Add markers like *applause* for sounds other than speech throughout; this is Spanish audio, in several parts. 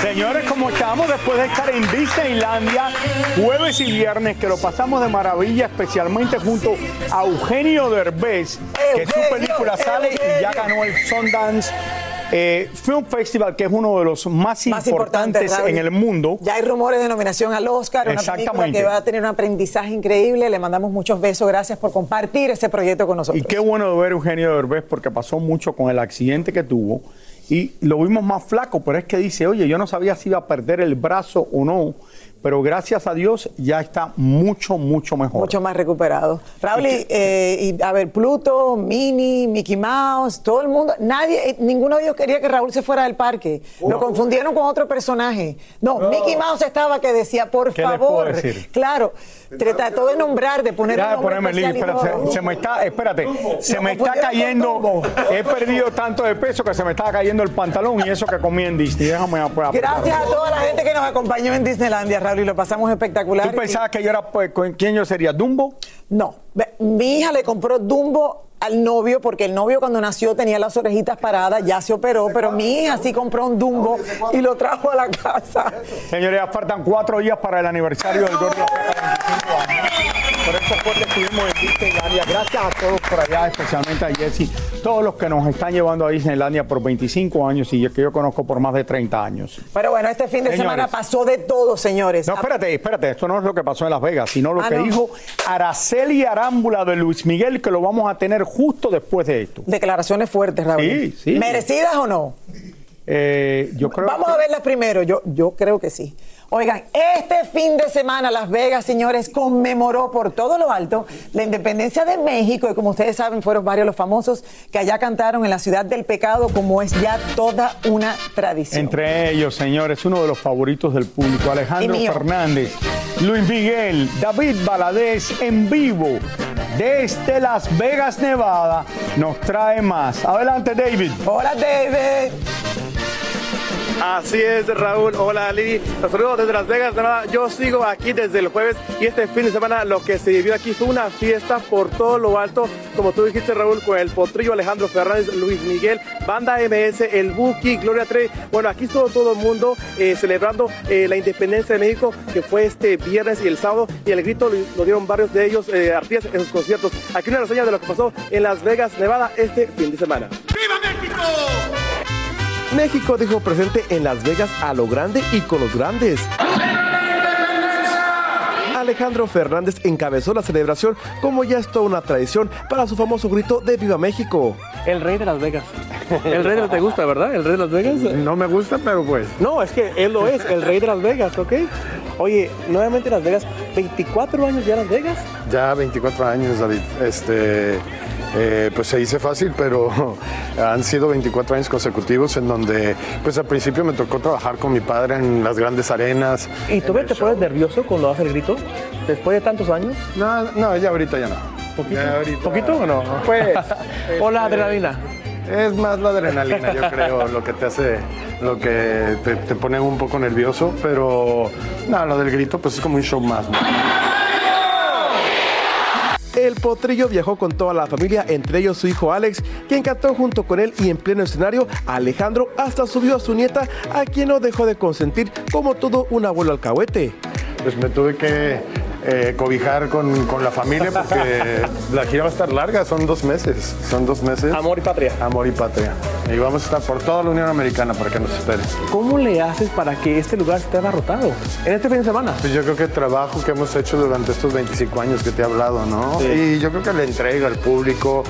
Señores, como estamos después de estar en Disneylandia jueves y viernes, que lo pasamos de maravilla, especialmente junto a Eugenio Derbez, que su película sale y ya ganó el Sundance eh, Film Festival, que es uno de los más, Más importante, importantes Raúl. en el mundo. Ya hay rumores de nominación al Oscar, una película que va a tener un aprendizaje increíble. Le mandamos muchos besos. Gracias por compartir este proyecto con nosotros. Y qué bueno de ver a Eugenio Derbez porque pasó mucho con el accidente que tuvo y lo vimos más flaco, pero es que dice, oye, yo no sabía si iba a perder el brazo o no, pero gracias a Dios ya está mucho, mucho mejor. Mucho más recuperado. Raúl, y, eh, y, a ver, Pluto, Minnie, Mickey Mouse, todo el mundo, nadie, eh, ninguno de ellos quería que Raúl se fuera del parque. Lo confundieron con otro personaje. No, Mickey Mouse estaba que decía, por ¿Qué les favor. Claro, trató de nombrar, de poner Ya ponerme pero todo. se, se me está, espérate, se me está cayendo, he perdido tanto de peso que se me estaba cayendo el pantalón y eso que comí en Disney. Déjame apretar. Gracias a toda la gente que nos acompañó en Disneylandia, Raúl, y lo pasamos espectacular. ¿Tú pensabas que yo era, pues, quién yo sería? ¿Dumbo? No, mi hija le compró Dumbo al novio porque el novio cuando nació tenía las orejitas paradas, ya se operó, pero mi hija sí compró un Dumbo y lo trajo a la casa. Señores, faltan cuatro días para el aniversario del Gordo Azteca, 25 años. Por eso fue que estuvimos en Disneylandia. Gracias a todos por allá, especialmente a Jesse, todos los que nos están llevando a Disneylandia por 25 años y que yo conozco por más de 30 años. Pero bueno, este fin de Señores. semana pasó de todo, señores. No, espérate, espérate, esto no es lo que pasó en Las Vegas, sino lo Ah, que no. dijo Araceli Arámbula de Luis Miguel, que lo vamos a tener justo después de esto. Declaraciones fuertes, Raúl. Sí, sí. ¿Merecidas o no? Eh, yo creo Vamos que- a verlas primero. Yo, yo creo que sí. Oigan, este fin de semana Las Vegas, señores, conmemoró por todo lo alto la independencia de México y como ustedes saben, fueron varios los famosos que allá cantaron en la ciudad del pecado, como es ya toda una tradición. Entre ellos, señores, uno de los favoritos del público, Alejandro. Fernández, Luis Miguel, David Baladés en vivo desde Las Vegas, Nevada, nos trae más. Adelante, David. Hola, David. Así es, Raúl. Hola, Lili. Los saludos desde Las Vegas. Nada, yo sigo aquí desde el jueves y este fin de semana lo que se vivió aquí fue una fiesta por todo lo alto, como tú dijiste, Raúl, con el Potrillo, Alejandro Fernández, Luis Miguel, Banda MS, el Buki, Gloria Trevi. Bueno, aquí estuvo todo el mundo eh, celebrando eh, la independencia de México, que fue este viernes y el sábado, y el grito lo, dieron varios de ellos, eh, artistas en sus conciertos. Aquí una reseña de lo que pasó en Las Vegas, Nevada, este fin de semana. ¡Viva México! México dijo presente en Las Vegas a lo grande y con los grandes. Alejandro Fernández encabezó la celebración como ya es toda una tradición para su famoso grito de Viva México. El rey de Las Vegas. *laughs* El rey de te gusta, ¿verdad? El rey de Las Vegas. No me gusta, pero pues. No, es que él lo es, el rey de Las Vegas, ¿ok? Oye, nuevamente Las Vegas, 24 años ya Las Vegas. Ya 24 años, David. Este, eh, pues se dice fácil, pero *laughs* han sido 24 años consecutivos en donde, pues al principio me tocó trabajar con mi padre en las grandes arenas. ¿Y tú te pones nervioso cuando haces el grito? Después de tantos años. No, no, ya ahorita ya no. ¿Poquito? Ya ahorita- ¿Poquito o no? Pues. *laughs* ¿O la este, adrenalina? Es más la adrenalina, yo creo, lo que te hace, lo que te, te pone un poco nervioso, pero no, lo del grito, pues es como un show más. ¿no? El potrillo viajó con toda la familia, entre ellos su hijo Alex, quien cantó junto con él y en pleno escenario, Alejandro hasta subió a su nieta, a quien no dejó de consentir como todo un abuelo alcahuete. Pues me tuve que eh, cobijar con, con la familia porque *laughs* la gira va a estar larga, son dos meses, son dos meses. Amor y patria. Amor y patria. Y vamos a estar por toda la Unión Americana para que nos esperen. ¿Cómo le haces para que este lugar esté abarrotado en este fin de semana? Pues yo creo que el trabajo que hemos hecho durante estos 25 años que te he hablado, ¿no? Sí. Y yo creo que la entrega al público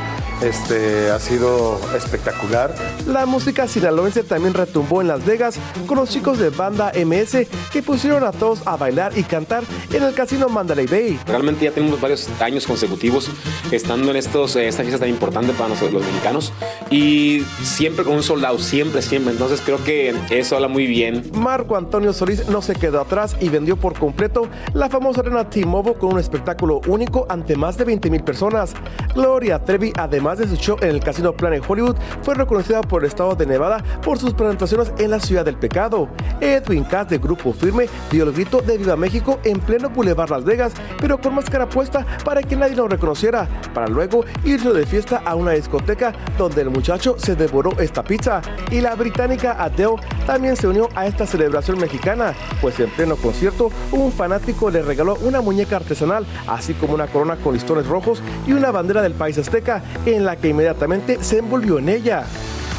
este, ha sido espectacular. La música sinaloense también retumbó en Las Vegas con los chicos de banda MS que pusieron a todos a bailar y cantar en el casino Mandalay Bay. Realmente ya tenemos varios años consecutivos estando en estos, eh, esta fiesta tan importante para nosotros los mexicanos y siempre con un soldado, siempre, siempre. Entonces creo que eso habla muy bien. Marco Antonio Solís no se quedó atrás y vendió por completo la famosa arena T-Mobile con un espectáculo único ante más de 20 mil personas. Gloria Trevi, además de su show en el Casino Planet Hollywood, fue reconocida por el estado de Nevada por sus presentaciones en la Ciudad del Pecado. Edwin Cass de Grupo Firme dio el grito de Viva México en pleno Boulevard Las Vegas, pero con máscara puesta para que nadie lo reconociera, para luego irse de fiesta a una discoteca donde el muchacho se devoró esta pizza. Y la británica Adele también se unió a esta celebración mexicana, pues en pleno concierto un fanático le regaló una muñeca artesanal, así como una corona con listones rojos y una bandera del país azteca, en la que inmediatamente se envolvió en ella.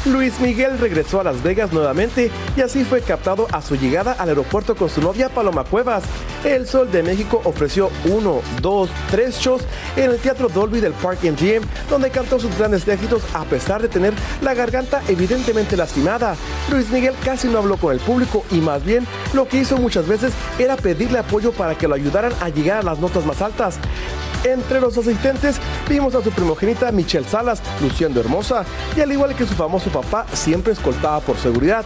Luis Miguel regresó a Las Vegas nuevamente y así fue captado a su llegada al aeropuerto con su novia Paloma Cuevas. El Sol de México ofreció uno, dos, tres shows en el Teatro Dolby del Park MGM, donde cantó sus grandes éxitos a pesar de tener la garganta evidentemente lastimada. Luis Miguel casi no habló con el público y más bien lo que hizo muchas veces era pedirle apoyo para que lo ayudaran a llegar a las notas más altas. Entre los asistentes vimos a su primogénita Michelle Salas luciendo hermosa y al igual que su famoso papá siempre escoltada por seguridad.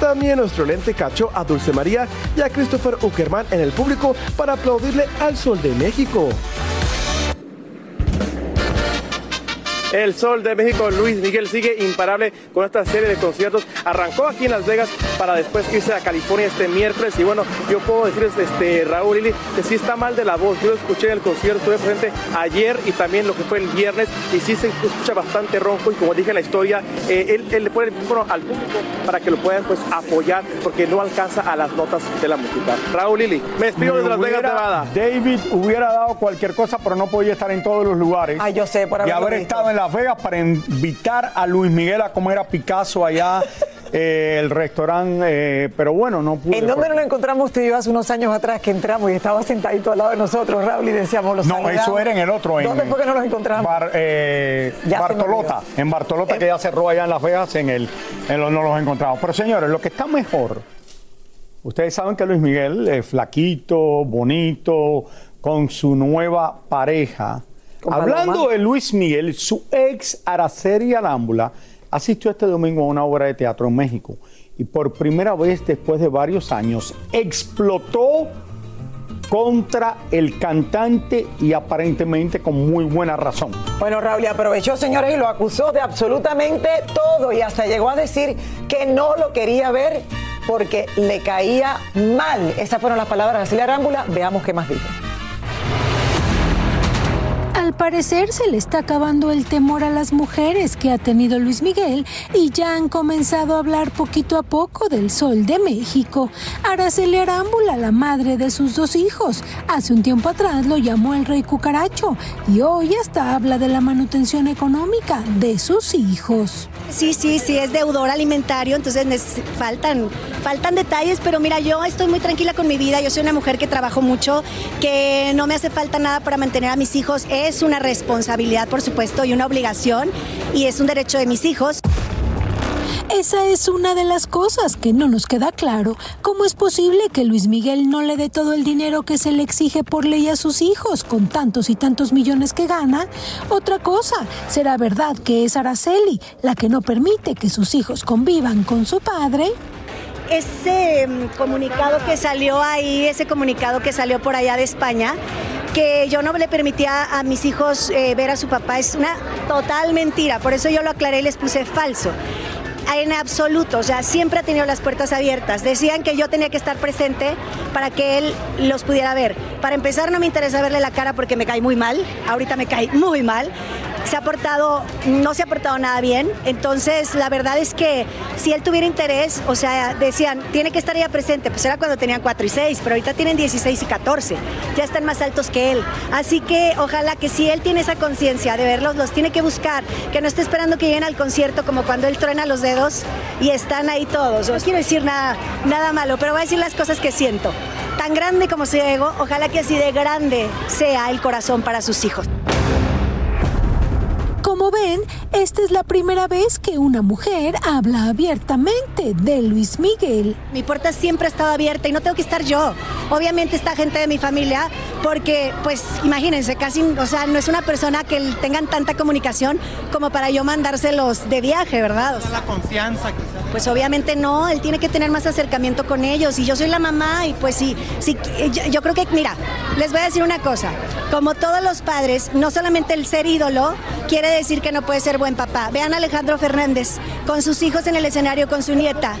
También nuestro lente cachó a Dulce María y a Christopher Uckerman en el público para aplaudirle al Sol de México. El Sol de México, Luis Miguel, sigue imparable con esta serie de conciertos. Arrancó aquí en Las Vegas para después irse a California este miércoles. Y bueno, yo puedo decirles, este, Raúl Lili, que sí está mal de la voz. Yo lo escuché en el concierto, estuve presente ayer y también lo que fue el viernes. Y sí se escucha bastante ronco. Y como dije en la historia, eh, él, él le pone el micrófono al público para que lo puedan pues apoyar porque no alcanza a las notas de la música. Raúl Lili, me despido desde Las Vegas, Nevada. David hubiera dado cualquier cosa, pero no podía estar en todos los lugares. Ay, yo sé, por Y haber estado en Las Vegas para invitar a Luis Miguel a comer a Picasso allá, *laughs* eh, el restaurante. eh, pero bueno, no pude. ¿En dónde porque- nos lo encontramos tú y yo hace unos años atrás que entramos y estaba sentadito al lado de nosotros, Raúl, y decíamos los No, saludamos? eso era en el otro. En, ¿Dónde fue que nos los encontramos? Bar- eh, Bartolota. En Bartolota, que ya cerró allá en Las Vegas, en el, en lo- no los encontramos. Pero señores, lo que está mejor. Ustedes saben que Luis Miguel es flaquito, bonito, con su nueva pareja. Hablando Paloma. de Luis Miguel, su ex Araceli Arámbula asistió este domingo a una obra de teatro en México y por primera vez después de varios años explotó contra el cantante y aparentemente con muy buena razón. Bueno, Raúl, aprovechó, señores, y lo acusó de absolutamente todo y hasta llegó a decir que no lo quería ver porque le caía mal. Esas fueron las palabras de Araceli Arámbula. Veamos qué más dijo. Al parecer se le está acabando el temor a las mujeres que ha tenido Luis Miguel y ya han comenzado a hablar poquito a poco del sol de México. Araceli Arámbula, la madre de sus dos hijos, hace un tiempo atrás lo llamó el rey cucaracho y hoy hasta habla de la manutención económica de sus hijos. Sí, sí, sí, es deudor alimentario, entonces faltan, faltan detalles, pero mira, yo estoy muy tranquila con mi vida, yo soy una mujer que trabajo mucho, que no me hace falta nada para mantener a mis hijos, es una responsabilidad, por supuesto, y una obligación, y es un derecho de mis hijos. Esa es una de las cosas que no nos queda claro. ¿Cómo es posible que Luis Miguel no le dé todo el dinero que se le exige por ley a sus hijos con tantos y tantos millones que gana? Otra cosa, ¿será verdad que es Araceli la que no permite que sus hijos convivan con su padre? ese mm, comunicado que salió ahí, ese comunicado que salió por allá de España, que yo no le permitía a mis hijos eh, ver a su papá, es una total mentira. Por eso yo lo aclaré y les puse falso. En absoluto, o sea, siempre ha tenido las puertas abiertas. Decían que yo tenía que estar presente para que él los pudiera ver. Para empezar, no me interesa verle la cara porque me cae muy mal. Ahorita me cae muy mal. Se ha portado, no se ha portado nada bien. Entonces, la verdad es que si él tuviera interés, o sea, decían, tiene que estar ella presente. Pues era cuando tenían 4 y 6, pero ahorita tienen 16 y 14. Ya están más altos que él. Así que ojalá que si él tiene esa conciencia de verlos, los tiene que buscar. Que no esté esperando que lleguen al concierto como cuando él truena los dedos y están ahí todos. No quiero decir nada, nada malo, pero voy a decir las cosas que siento. Tan grande como sea ego, ojalá que así de grande sea el corazón para sus hijos. Como ven, esta es la primera vez que una mujer habla abiertamente de Luis Miguel. Mi puerta siempre ha estado abierta y no tengo que estar yo. Obviamente está gente de mi familia porque, pues, imagínense, casi, o sea, no es una persona que tengan tanta comunicación como para yo mandárselos de viaje, ¿verdad? O sea, La confianza quizás. Pues obviamente no, él tiene que tener más acercamiento con ellos y yo soy la mamá y pues sí, sí yo, yo creo que, mira, les voy a decir una cosa, como todos los padres, no solamente el ser ídolo quiere decir que no puede ser buen papá. Vean Alejandro Fernández con sus hijos en el escenario, con su nieta,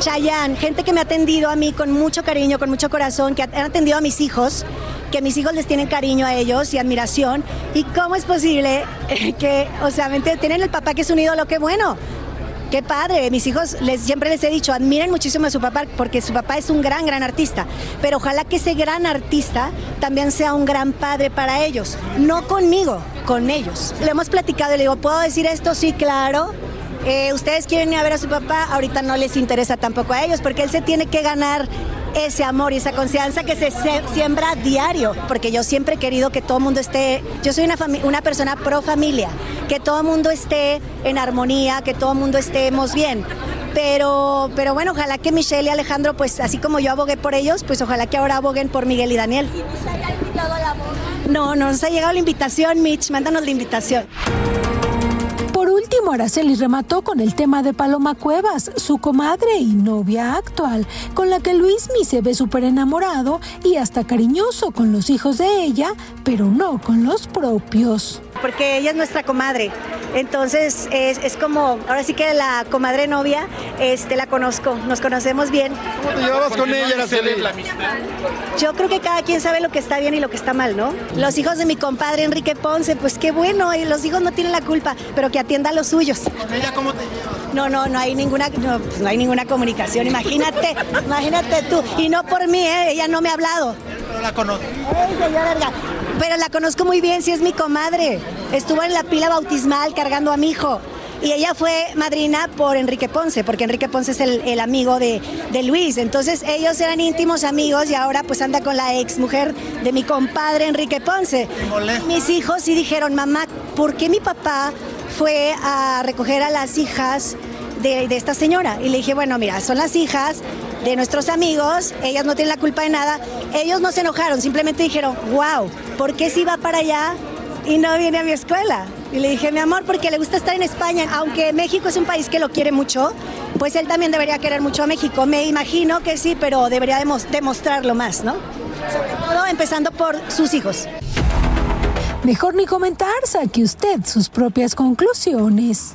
Chayanne, gente que me ha atendido a mí con mucho cariño, con mucho corazón, que han atendido a mis hijos que mis hijos les tienen cariño a ellos y admiración. ¿Y cómo es posible *laughs* que, o sea, tienen el papá que es un ídolo? ¡Qué bueno! Qué padre, mis hijos les siempre les he dicho, admiren muchísimo a su papá porque su papá es un gran gran artista, pero ojalá que ese gran artista también sea un gran padre para ellos, no conmigo, con ellos. Le hemos platicado y le digo, ¿puedo decir esto? Sí, claro. Eh, ustedes quieren ir a ver a su papá, ahorita no les interesa tampoco a ellos porque él se tiene que ganar ese amor y esa confianza que se, siembra a diario, porque yo siempre he querido que todo el mundo esté, yo soy una, una persona pro familia, que todo el mundo esté en armonía, que todo el mundo estemos bien. Pero, pero bueno, ojalá que Michelle y Alejandro, pues así como yo abogué por ellos, pues ojalá que ahora aboguen por Miguel y Daniel. No, no nos ha llegado la invitación, Mitch, mándanos la invitación. Último, Araceli remató con el tema de Paloma Cuevas, su comadre y novia actual, con la que Luismi se ve súper enamorado y hasta cariñoso con los hijos de ella, pero no con los propios. Porque ella es nuestra comadre. Entonces es, es como, ahora sí que la comadre novia, este, la conozco, nos conocemos bien. ¿Cómo te llevabas con ella, Araceli? Yo creo que cada quien sabe lo que está bien y lo que está mal, ¿no? Los hijos de mi compadre Enrique Ponce, pues qué bueno, y los hijos no tienen la culpa, pero que atienda a los suyos. ¿Con ella cómo te llevas? No, no, no hay ninguna, no, pues, no hay ninguna comunicación. Imagínate, imagínate tú. Y no por mí, ¿eh? ella no me ha hablado. Pero la conozco. Ey, Verga. Pero la conozco muy bien, si es mi comadre. Estuvo en la pila bautismal cargando a mi hijo. Y ella fue madrina por Enrique Ponce, porque Enrique Ponce es el, el amigo de, de Luis. Entonces ellos eran íntimos amigos y ahora pues anda con la ex mujer de mi compadre Enrique Ponce. Mis hijos sí dijeron, mamá, ¿por qué mi papá fue a recoger a las hijas de, de esta señora? Y le dije, bueno, mira, son las hijas de nuestros amigos, ellas no tienen la culpa de nada. Ellos no se enojaron, simplemente dijeron, wow, ¿por qué si va para allá y no viene a mi escuela? Y le dije, mi amor, porque le gusta estar en España, aunque México es un país que lo quiere mucho, pues él también debería querer mucho a México. Me imagino que sí, pero debería demos- demostrarlo más, ¿no? Sobre todo empezando por sus hijos. Mejor ni comentar, saque usted sus propias conclusiones.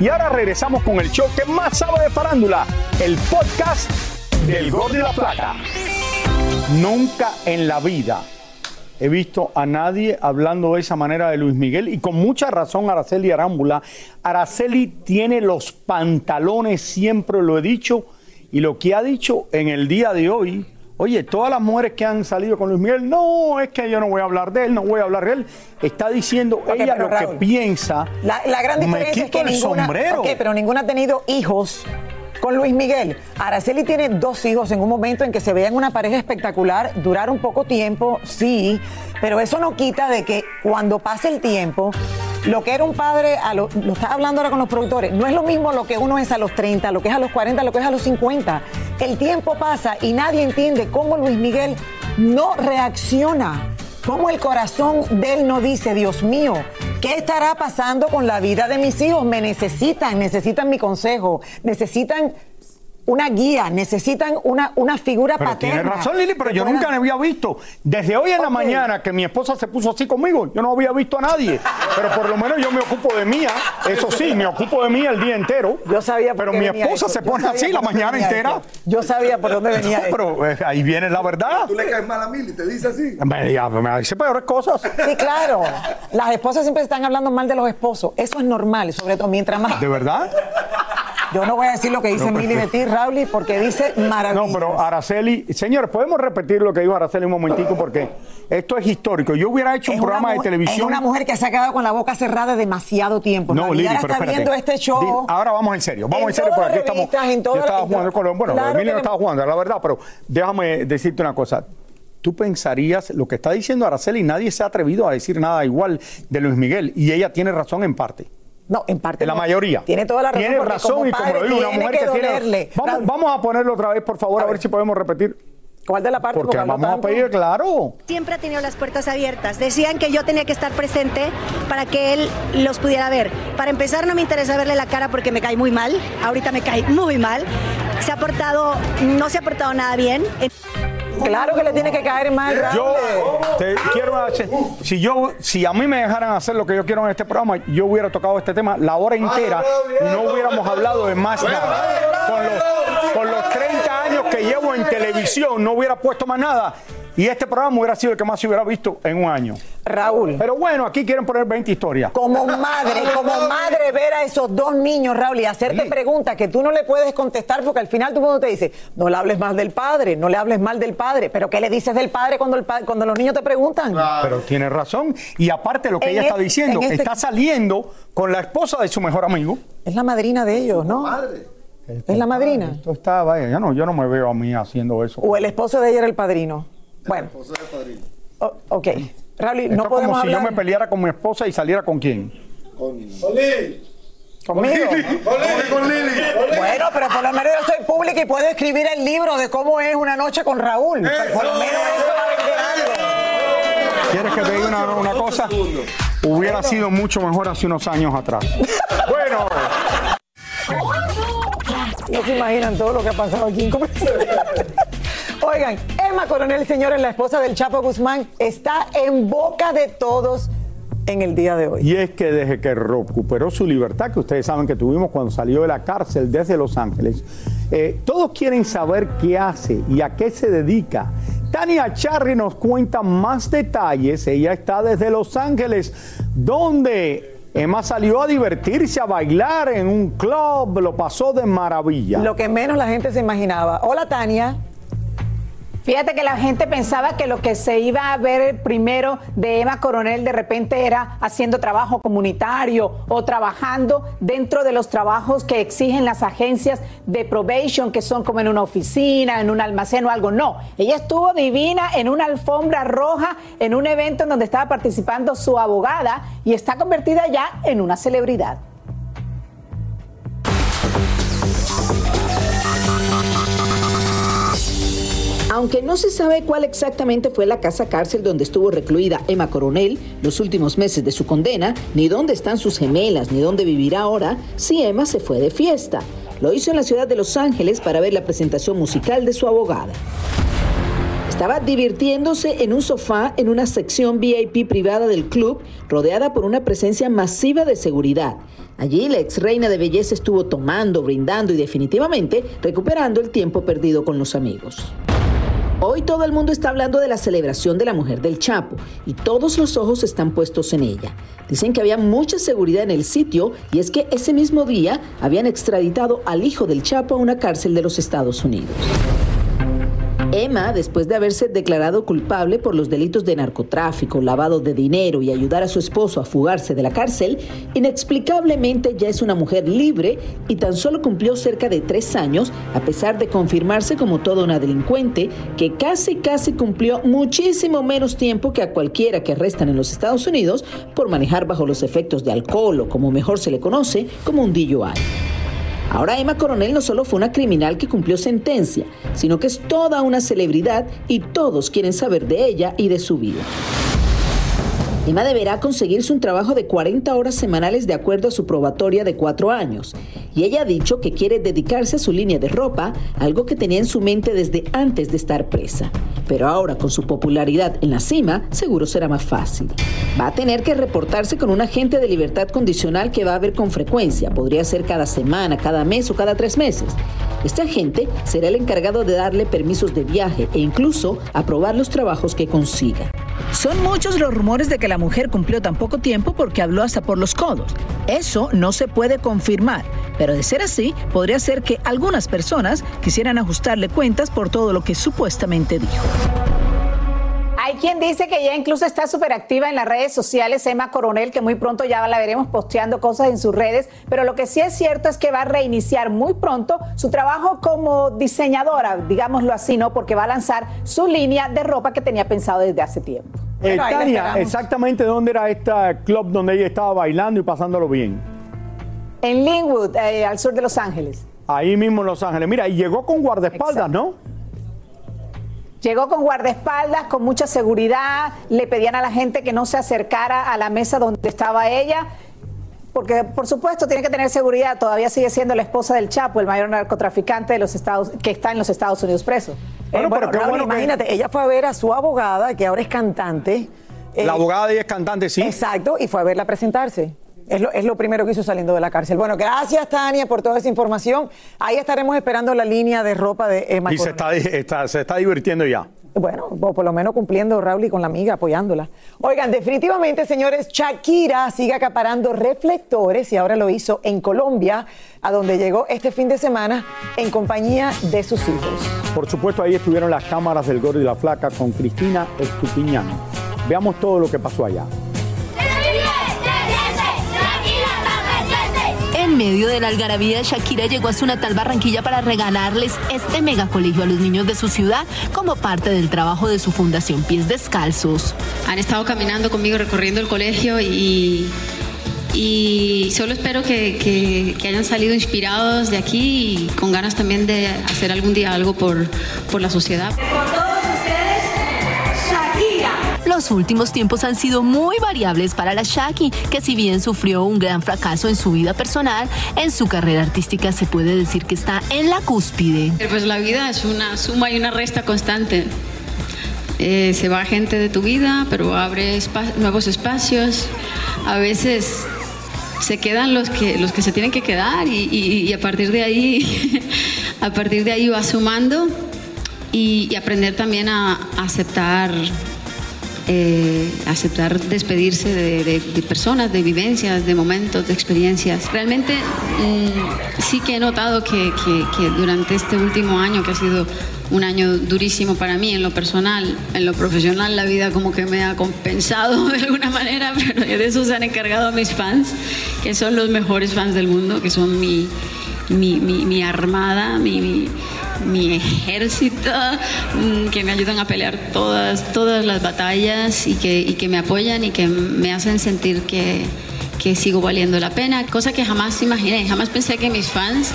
Y ahora regresamos con el show que más sabe de farándula, el podcast del Gol de la Plata. Nunca en la vida he visto a nadie hablando de esa manera de Luis Miguel y con mucha razón Araceli Arámbula. Araceli tiene los pantalones, siempre lo he dicho, y lo que ha dicho en el día de hoy Oye, todas las mujeres que han salido con Luis Miguel, no, es que yo no voy a hablar de él, no voy a hablar de él. Está diciendo ella lo que piensa. La, la gran me diferencia es quito que el ninguna, sombrero. Pero ninguna ha tenido hijos con Luis Miguel. Araceli tiene dos hijos en un momento en que se veían una pareja espectacular, duraron poco tiempo, sí, pero eso no quita de que cuando pase el tiempo, lo que era un padre, lo, está hablando ahora con los productores, no es lo mismo lo que uno es a los 30, lo que es a los 40, lo que es a los 50. El tiempo pasa y nadie entiende cómo Luis Miguel no reacciona. Cómo el corazón de él no dice, Dios mío, ¿qué estará pasando con la vida de mis hijos? Me necesitan, necesitan mi consejo, necesitan una guía, necesitan una, una figura Pero paterna. tiene razón, Lili, pero yo pueda- nunca me había visto. Desde hoy en la mañana que mi esposa se puso así conmigo, yo no había visto a nadie. Pero por lo menos yo me ocupo de mía. Eso sí, me ocupo de mía el día entero. Yo sabía por Pero qué mi venía esposa esto. se pone así la mañana entera. esto. Yo sabía por dónde venía No, *laughs* pero eh, ahí viene la verdad. Tú le caes mal a Mili, te dice así. Me, ya, me dice peores cosas. Sí, claro. Las esposas siempre están hablando mal de los esposos. Eso es normal, sobre todo mientras más. ¿De verdad? Yo no voy a decir lo que dice No, Mili de ti, Rauli, porque dice maravilloso. No, pero Araceli, señores, podemos repetir lo que dijo Araceli un momentico porque esto es histórico. Yo hubiera hecho un Es programa de televisión. Es una mujer que se ha quedado con la boca cerrada demasiado tiempo. No, Lili, ahora pero está espérate. viendo este show. Ahora vamos en serio, vamos en, En serio, porque aquí estamos. en yo estaba jugando con Bueno, Claro Emilio no estaba jugando, la verdad, pero déjame decirte una cosa. Tú pensarías, lo que está diciendo Araceli, nadie se ha atrevido a decir nada igual de Luis Miguel, y ella tiene razón en parte. No, en parte. En la no. mayoría. Tiene toda la razón. Tiene razón como y como lo digo, una mujer que, tiene. Vamos, vamos a ponerlo otra vez, por favor, a ver si podemos repetir. ¿Cuál de la parte? Porque vamos a pedir, claro. Siempre ha tenido las puertas abiertas. Decían que yo tenía que estar presente para que él los pudiera ver. Para empezar, no me interesa verle la cara porque me cae muy mal. Ahorita me cae muy mal. Se ha portado, no se ha portado nada bien. Claro que le tiene que caer mal. Yo te quiero hacer, si yo, si a mí me dejaran hacer lo que yo quiero en este programa, yo hubiera tocado este tema la hora entera y no hubiéramos hablado de más nada. Con los, con los 30 años que llevo en televisión, no hubiera puesto más nada. Y este programa hubiera sido el que más se hubiera visto en un año. Raúl. Pero bueno, aquí quieren poner 20 historias. Como *laughs* madre, como madre, ver a esos dos niños, Raúl, y hacerte preguntas que tú no le puedes contestar porque al final tu mundo te dice, no le hables mal del padre, no le hables mal del padre, pero ¿qué le dices del padre cuando, el pa- cuando los niños te preguntan? Pero tiene razón. Y aparte lo que En ella está este- diciendo, en este- está saliendo con la esposa de su mejor amigo. Es la madrina de ellos, ¿no? Es la madrina. Esto está, vaya, yo no, yo no me veo a mí haciendo eso. O el esposo de ella era el padrino. Bueno. O- ok. Raúl, no podemos como si yo me peleara con mi esposa y saliera con quién. Con Lili. ¿Conmigo? Con Lili, con Lili. Bueno, pero por lo menos yo soy pública y puedo escribir el libro de cómo es una noche con Raúl. Por lo menos eso va a vender algo. ¿Quieres que te diga una, una cosa? Hubiera sido mucho mejor hace unos años atrás. *laughs* bueno, No se imaginan todo lo que ha pasado aquí. ¿Cómo es? *laughs* Oigan, Emma Coronel, señores, la esposa del Chapo Guzmán, está en boca de todos en el día de hoy. y es que desde que recuperó su libertad, que ustedes saben que tuvimos cuando salió de la cárcel desde Los Ángeles, eh, todos quieren saber qué hace y a qué se dedica. Tania Charry nos cuenta más detalles. Ella está desde Los Ángeles, donde Emma salió a divertirse, a bailar en un club, lo pasó de maravilla. Lo que menos la gente se imaginaba. Hola, Tania. Fíjate que la gente pensaba que lo que se iba a ver primero de Emma Coronel de repente era haciendo trabajo comunitario o trabajando dentro de los trabajos que exigen las agencias de probation, que son como en una oficina, en un almacén o algo. No, ella estuvo divina en una alfombra roja, en un evento en donde estaba participando su abogada y está convertida ya en una celebridad. Aunque no se sabe cuál exactamente fue la casa cárcel donde estuvo recluida Emma Coronel los últimos meses de su condena, ni dónde están sus gemelas, ni dónde vivirá ahora, si Emma se fue de fiesta. Lo hizo en la ciudad de Los Ángeles para ver la presentación musical de su abogada. Estaba divirtiéndose en un sofá en una sección VIP privada del club, rodeada por una presencia masiva de seguridad. Allí la ex reina de belleza estuvo tomando, brindando y definitivamente recuperando el tiempo perdido con los amigos. Hoy todo el mundo está hablando de la celebración de la mujer del Chapo y todos los ojos están puestos en ella. Dicen que había mucha seguridad en el sitio y es que ese mismo día habían extraditado al hijo del Chapo a una cárcel de los Estados Unidos. Emma, después de haberse declarado culpable por los delitos de narcotráfico, lavado de dinero y ayudar a su esposo a fugarse de la cárcel, inexplicablemente ya es una mujer libre y tan solo cumplió cerca de tres años, a pesar de confirmarse como toda una delincuente que casi casi cumplió muchísimo menos tiempo que a cualquiera que arrestan en los Estados Unidos por manejar bajo los efectos de alcohol o como mejor se le conoce, como un DUI. Ahora Emma Coronel no solo fue una criminal que cumplió sentencia, sino que es toda una celebridad y todos quieren saber de ella y de su vida. Emma deberá conseguirse un trabajo de 40 horas semanales de acuerdo a su probatoria de cuatro años. Y ella ha dicho que quiere dedicarse a su línea de ropa, algo que tenía en su mente desde antes de estar presa. Pero ahora, con su popularidad en la cima, seguro será más fácil. Va a tener que reportarse con un agente de libertad condicional que va a ver con frecuencia. Podría ser cada semana, cada mes o cada tres meses. Este agente será el encargado de darle permisos de viaje e incluso aprobar los trabajos que consiga. Son muchos los rumores de que la mujer cumplió tan poco tiempo porque habló hasta por los codos. Eso no se puede confirmar, pero de ser así, podría ser que algunas personas quisieran ajustarle cuentas por todo lo que supuestamente dijo. Hay quien dice que ya incluso está súper activa en las redes sociales, Emma Coronel, que muy pronto ya la veremos posteando cosas en sus redes, pero lo que sí es cierto es que va a reiniciar muy pronto su trabajo como diseñadora, digámoslo así, ¿no? Porque va a lanzar su línea de ropa que tenía pensado desde hace tiempo. Eh, Tania, exactamente dónde era este club donde ella estaba bailando y pasándolo bien. En Linwood, eh, al sur de Los Ángeles. Ahí mismo en Los Ángeles. Mira, y llegó con guardaespaldas, ¿no? Llegó con guardaespaldas, con mucha seguridad, le pedían a la gente que no se acercara a la mesa donde estaba ella, porque por supuesto tiene que tener seguridad, todavía sigue siendo la esposa del Chapo, el mayor narcotraficante de los Estados, que está en los Estados Unidos preso. Bueno, pero Raúl, imagínate, ella fue a ver a su abogada, que ahora es cantante. eh, La abogada de ella es cantante, sí. Exacto, y fue a verla presentarse. Es lo, es lo primero que hizo saliendo de la cárcel. Bueno, gracias, Tania, por toda esa información. Ahí estaremos esperando la línea de ropa de Emma Y se está, está- se está divirtiendo ya. Bueno, por lo menos cumpliendo Raúl y con la amiga, apoyándola. Oigan, definitivamente, señores, Shakira sigue acaparando reflectores y ahora lo hizo en Colombia, a donde llegó este fin de semana en compañía de sus hijos. Por supuesto, ahí estuvieron las cámaras del Gordo y la Flaca con Cristina Estupiñán. Veamos todo lo que pasó allá. En medio de la algarabía, Shakira llegó a su natal Barranquilla para regalarles este megacolegio a los niños de su ciudad como parte del trabajo de su fundación Pies Descalzos. Han estado caminando conmigo, recorriendo el colegio y, y solo espero que, que- que hayan salido inspirados de aquí y con ganas también de hacer algún día algo por, por la sociedad. Los últimos tiempos han sido muy variables para la Shaki, que si bien sufrió un gran fracaso en su vida personal, en su carrera artística se puede decir que está en la cúspide. Pues la vida es una suma y una resta constante. Eh, se va gente de tu vida, pero abre nuevos espacios. A veces se quedan los que, los que se tienen que quedar y, y- y a partir de ahí, *laughs* a partir de ahí va sumando y, y aprender también a, a aceptar, eh, aceptar despedirse de, de- de personas, de vivencias, de momentos, de experiencias. Realmente mm, sí que he notado que, que- que durante este último año, que ha sido un año durísimo para mí en lo personal. En lo profesional la vida como que me ha compensado *laughs* de alguna manera, pero de eso se han encargado mis fans, que son los mejores fans del mundo, que son mi, mi, mi, mi armada, mi, mi, mi ejército, mm, que me ayudan a pelear todas, todas las batallas y que, que me apoyan y que me hacen sentir que, que sigo valiendo la pena, cosa que jamás imaginé, jamás pensé que mis fans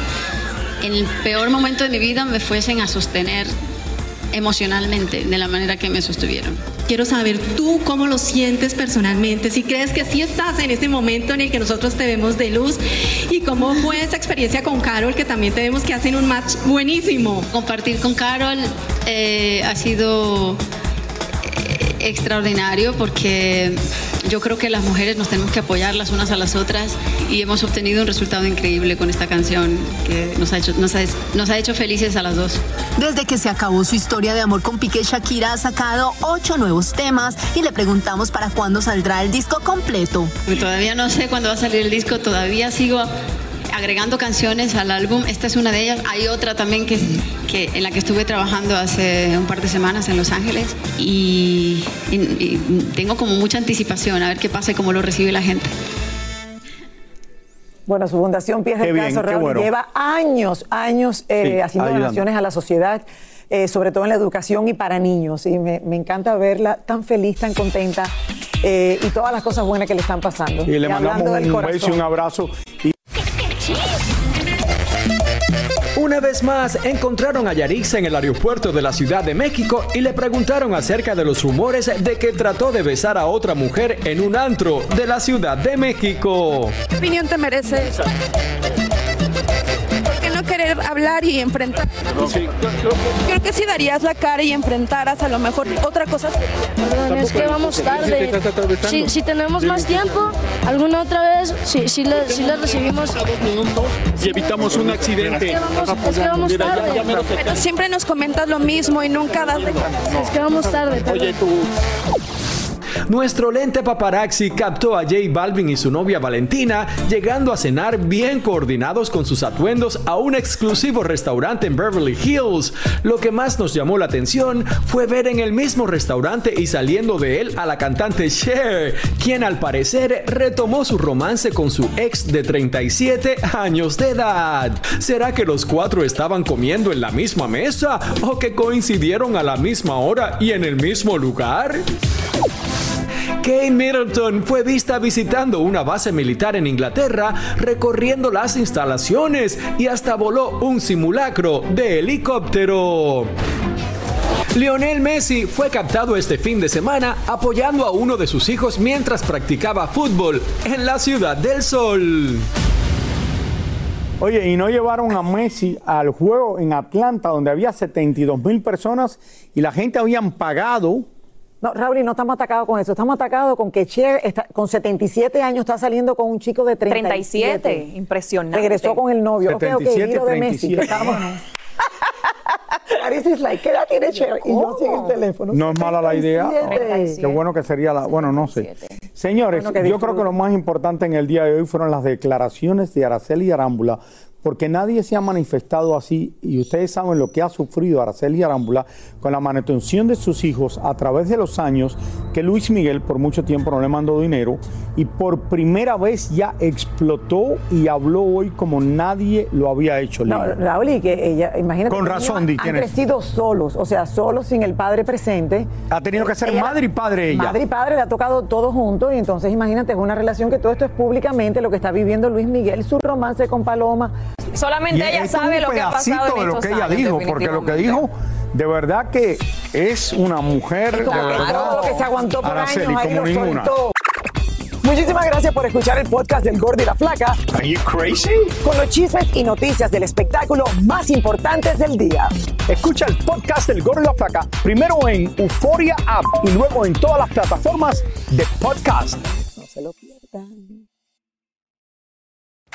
en el peor momento de mi vida me fuesen a sostener emocionalmente de la manera que me sostuvieron. Quiero saber tú cómo lo sientes personalmente, si crees que sí estás en ese momento en el que nosotros te vemos de luz y cómo fue esa experiencia con Carol, que también te vemos que hacen un match buenísimo. Compartir con Carol eh, ha sido extraordinario porque yo creo que las mujeres nos tenemos que apoyar las unas a las otras y hemos obtenido un resultado increíble con esta canción que nos ha hecho, nos ha, nos ha hecho felices a las dos. Desde que se acabó su historia de amor con Piqué, Shakira ha sacado ocho nuevos temas y le preguntamos para cuándo saldrá el disco completo. Todavía no sé cuándo va a salir el disco, todavía sigo agregando canciones al álbum. Esta es una de ellas. Hay otra también que, que en la que estuve trabajando hace un par de semanas en Los Ángeles y, y- y tengo como mucha anticipación a ver qué pasa y cómo lo recibe la gente. Bueno, su fundación Pies del bien, Caso bueno. lleva años, años eh, Sí, haciendo ayudando. donaciones a la sociedad, eh, sobre todo en la educación y para niños. Y me, me encanta verla tan feliz, tan contenta eh, y todas las cosas buenas que le están pasando. Y le mandamos un beso y un abrazo. Y Una vez más, encontraron a Yarixa en el aeropuerto de la Ciudad de México y le preguntaron acerca de los rumores de que trató de besar a otra mujer en un antro de la Ciudad de México. ¿Qué opinión te merece? ¿Por qué no querer hablar y enfrentar? Creo que si darías la cara y enfrentaras a lo mejor otra cosa. Perdón, es que vamos tarde. Si, si tenemos más tiempo, alguna otra vez, si, si, le, si le recibimos. y evitamos un accidente. Es que vamos tarde. Pero siempre nos comentas lo mismo y nunca das de Es que vamos tarde. perdón. Nuestro lente paparazzi captó a J Balvin y su novia Valentina llegando a cenar bien coordinados con sus atuendos a un exclusivo restaurante en Beverly Hills. Lo que más nos llamó la atención fue ver en el mismo restaurante y saliendo de él a la cantante Cher, quien al parecer retomó su romance con su ex de 37 años de edad. ¿Será que los cuatro estaban comiendo en la misma mesa o que coincidieron a la misma hora y en el mismo lugar? Kate Middleton fue vista visitando una base militar en Inglaterra, recorriendo las instalaciones y hasta voló un simulacro de helicóptero. Lionel Messi fue captado este fin de semana apoyando a uno de sus hijos mientras practicaba fútbol en la Ciudad del Sol. Oye, y no llevaron a Messi al juego en Atlanta, donde había 72 mil personas y la gente habían pagado. No, Raúl, y no estamos atacados con eso. Estamos atacados con que Cher, está, con 77 años, está saliendo con un chico de 37. 37, impresionante. Regresó con el novio. Ok, ok, 77, giro de Messi. que 37. estábamos- Clarice is like, ¿qué edad tiene Cher? Y yo sin el teléfono. No es mala la idea. 37. Qué bueno que sería la. Bueno, no sé. Señores, Bueno, yo creo que lo más importante en el día de hoy fueron las declaraciones de Araceli Arámbula, porque nadie se ha manifestado así y ustedes saben lo que ha sufrido Araceli Arámbula con la manutención de sus hijos a través de los años que Luis Miguel por mucho tiempo no le mandó dinero y por primera vez ya explotó y habló hoy como nadie lo había hecho. No. Raúl, y que ella, imagínate. Con que razón, niños Han crecido solos, o sea, solos sin el padre presente. Ha tenido que ser madre y padre ella. Madre y padre le ha tocado todo juntos y entonces imagínate, es una relación que todo esto es públicamente lo que está viviendo Luis Miguel, su romance con Paloma. Solamente Y ella sabe lo que ha pasado en de lo que ella años, dijo, porque lo que dijo, de verdad que es una mujer de verdad. lo que se aguantó por Araceli, años, como ninguna. soltó. Muchísimas gracias por escuchar el podcast del Gordo y la Flaca. Are you crazy? Con los chismes y noticias del espectáculo más importantes del día. Escucha el podcast del Gordo y la Flaca primero en Euforia App y luego en todas las plataformas de podcast. No se lo pierdan.